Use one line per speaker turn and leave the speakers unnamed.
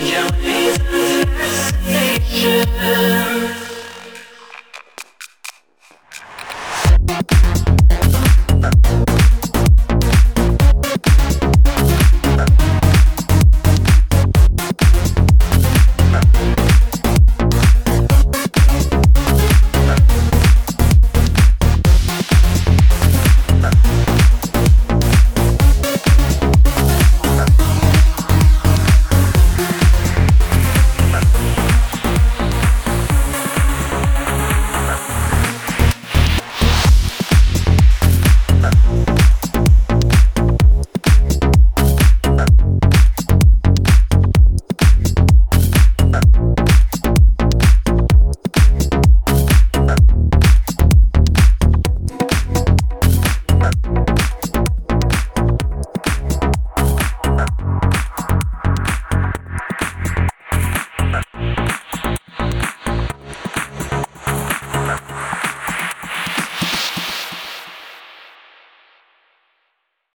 Yeah,